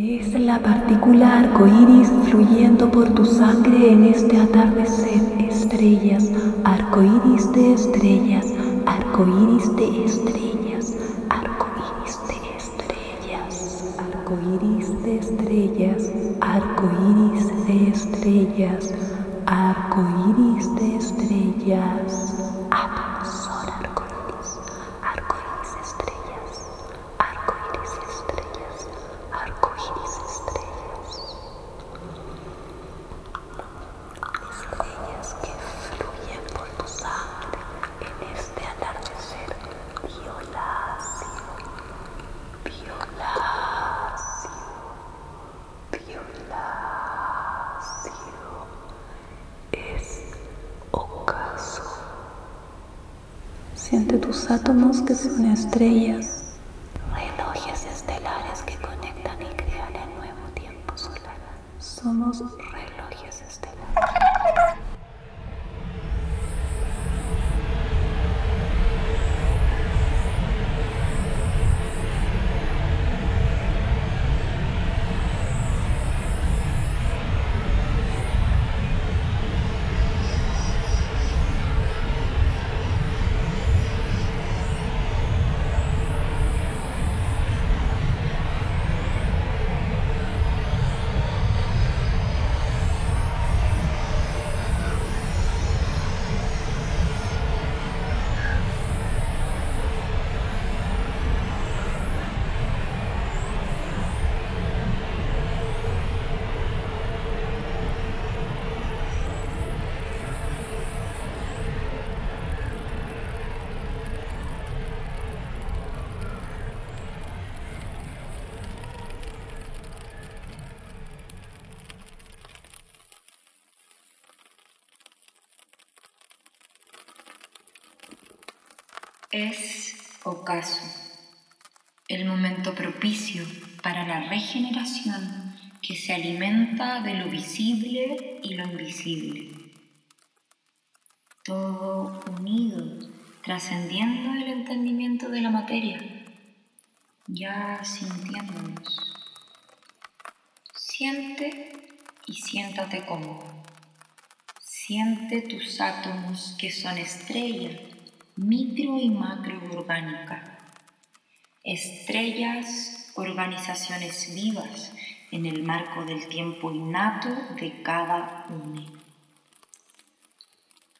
Es la partícula arcoíris fluyendo por tu sangre en este atardecer. Estrellas, arcoíris de estrellas, arcoíris de estrellas, arcoíris de estrellas, arcoíris de estrellas, arcoíris de estrellas, arcoíris de estrellas. Siente tus átomos que son estrellas, relojes estelares que conectan y crean el nuevo tiempo solar. Somos relojes estelares. Es ocaso el momento propicio para la regeneración que se alimenta de lo visible y lo invisible. Todo unido, trascendiendo el entendimiento de la materia, ya sintiéndonos. Siente y siéntate cómodo. Siente tus átomos que son estrellas micro y macro orgánica, estrellas, organizaciones vivas en el marco del tiempo innato de cada uno.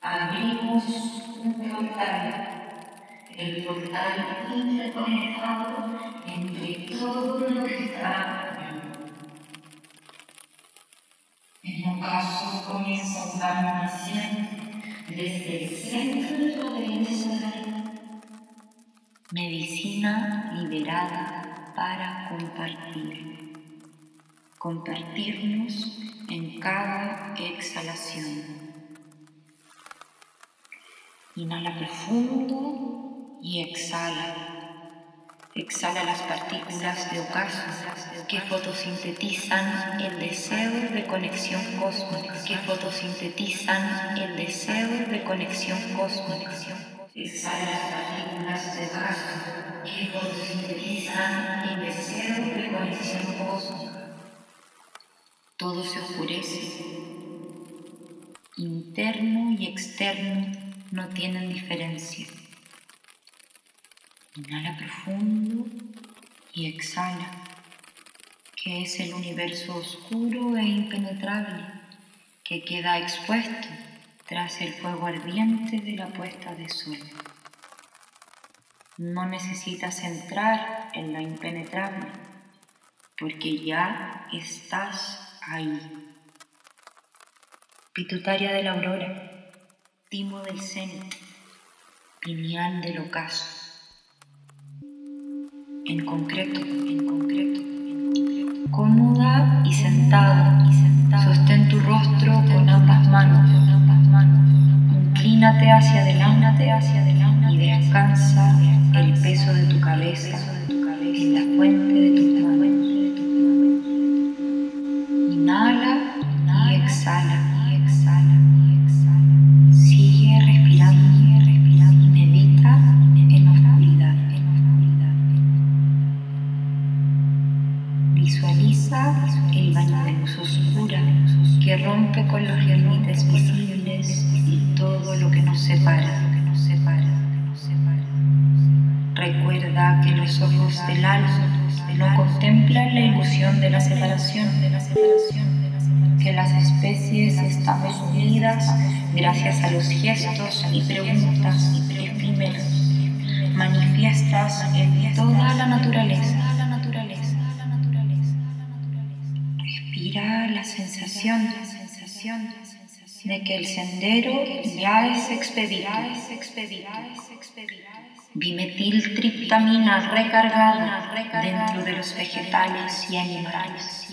Abrimos un portal, el portal interconectado entre todo lo que está En un caso comienza un cambio desde el centro de tu Medicina liberada para compartir. Compartirnos en cada exhalación. Inhala profundo y exhala. Exhala las partículas de ocaso que fotosintetizan el deseo de conexión cósmica, que fotosintetizan el deseo de conexión cósmica. Exhala las partículas de ocaso que fotosintetizan el deseo de conexión cósmica. Todo se oscurece. Interno y externo no tienen diferencia. Inhala profundo y exhala, que es el universo oscuro e impenetrable que queda expuesto tras el fuego ardiente de la puesta de sol. No necesitas entrar en la impenetrable, porque ya estás ahí. Pituitaria de la aurora, timo del cenit, piñal del ocaso en concreto, en concreto. Cómoda y sentada, y sentada. Sostén tu rostro con ambas manos. Inclínate hacia adelante, hacia adelante y descansa el peso de tu cabeza en la fuente de tu rompe con los límites visibles y todo lo que nos separa. Recuerda que los ojos del alma no contemplan la ilusión de la separación, que las especies estamos unidas gracias a los gestos y preguntas efímeros, manifiestas en toda la naturaleza. Respira la de que el sendero ya es expedito bimetiltriptamina recargada dentro de los vegetales y animales.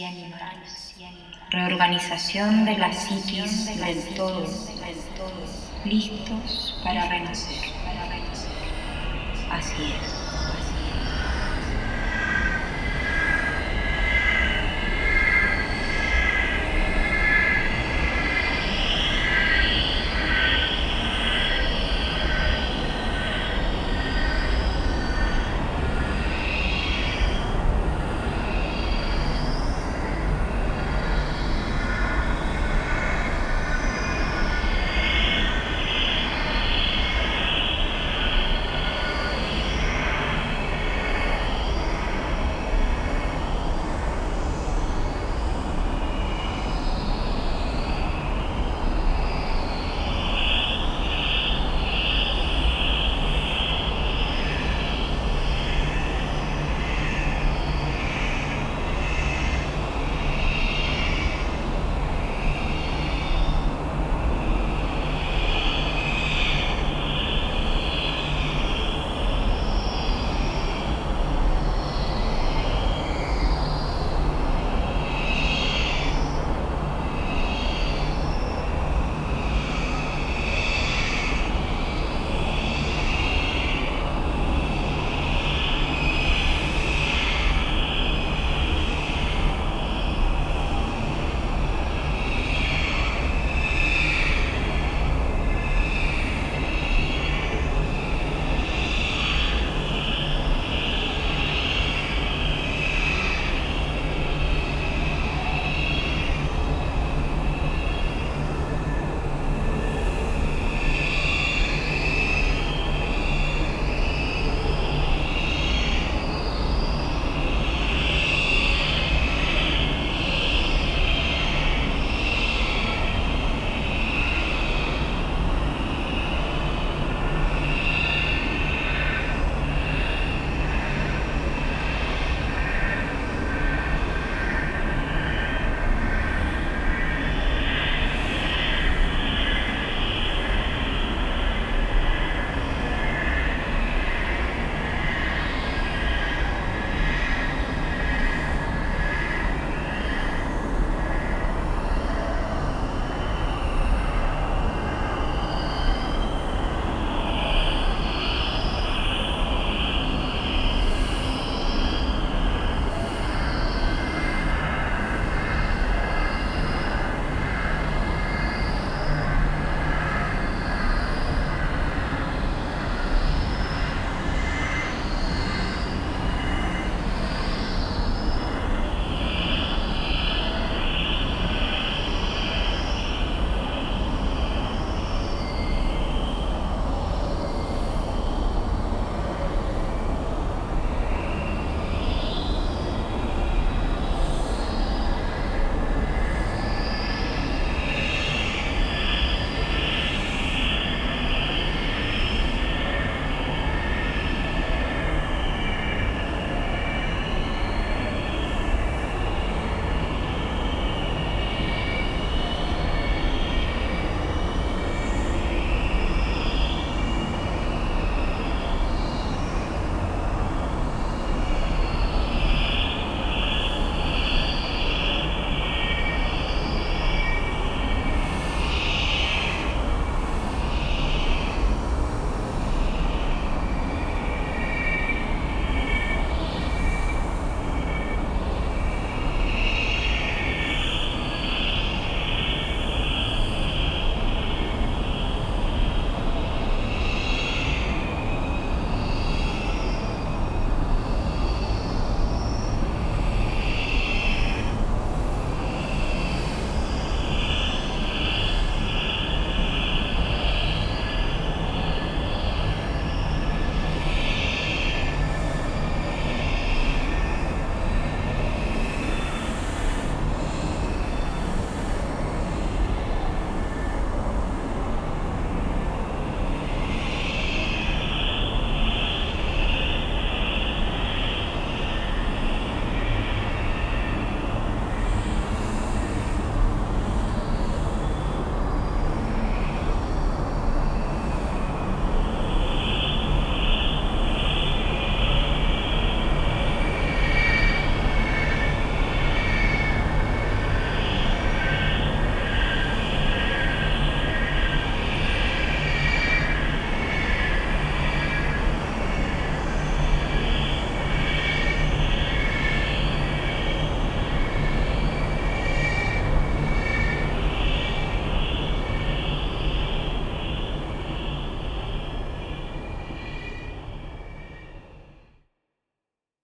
Reorganización de la psiquis del todo, listos para renacer. Así es.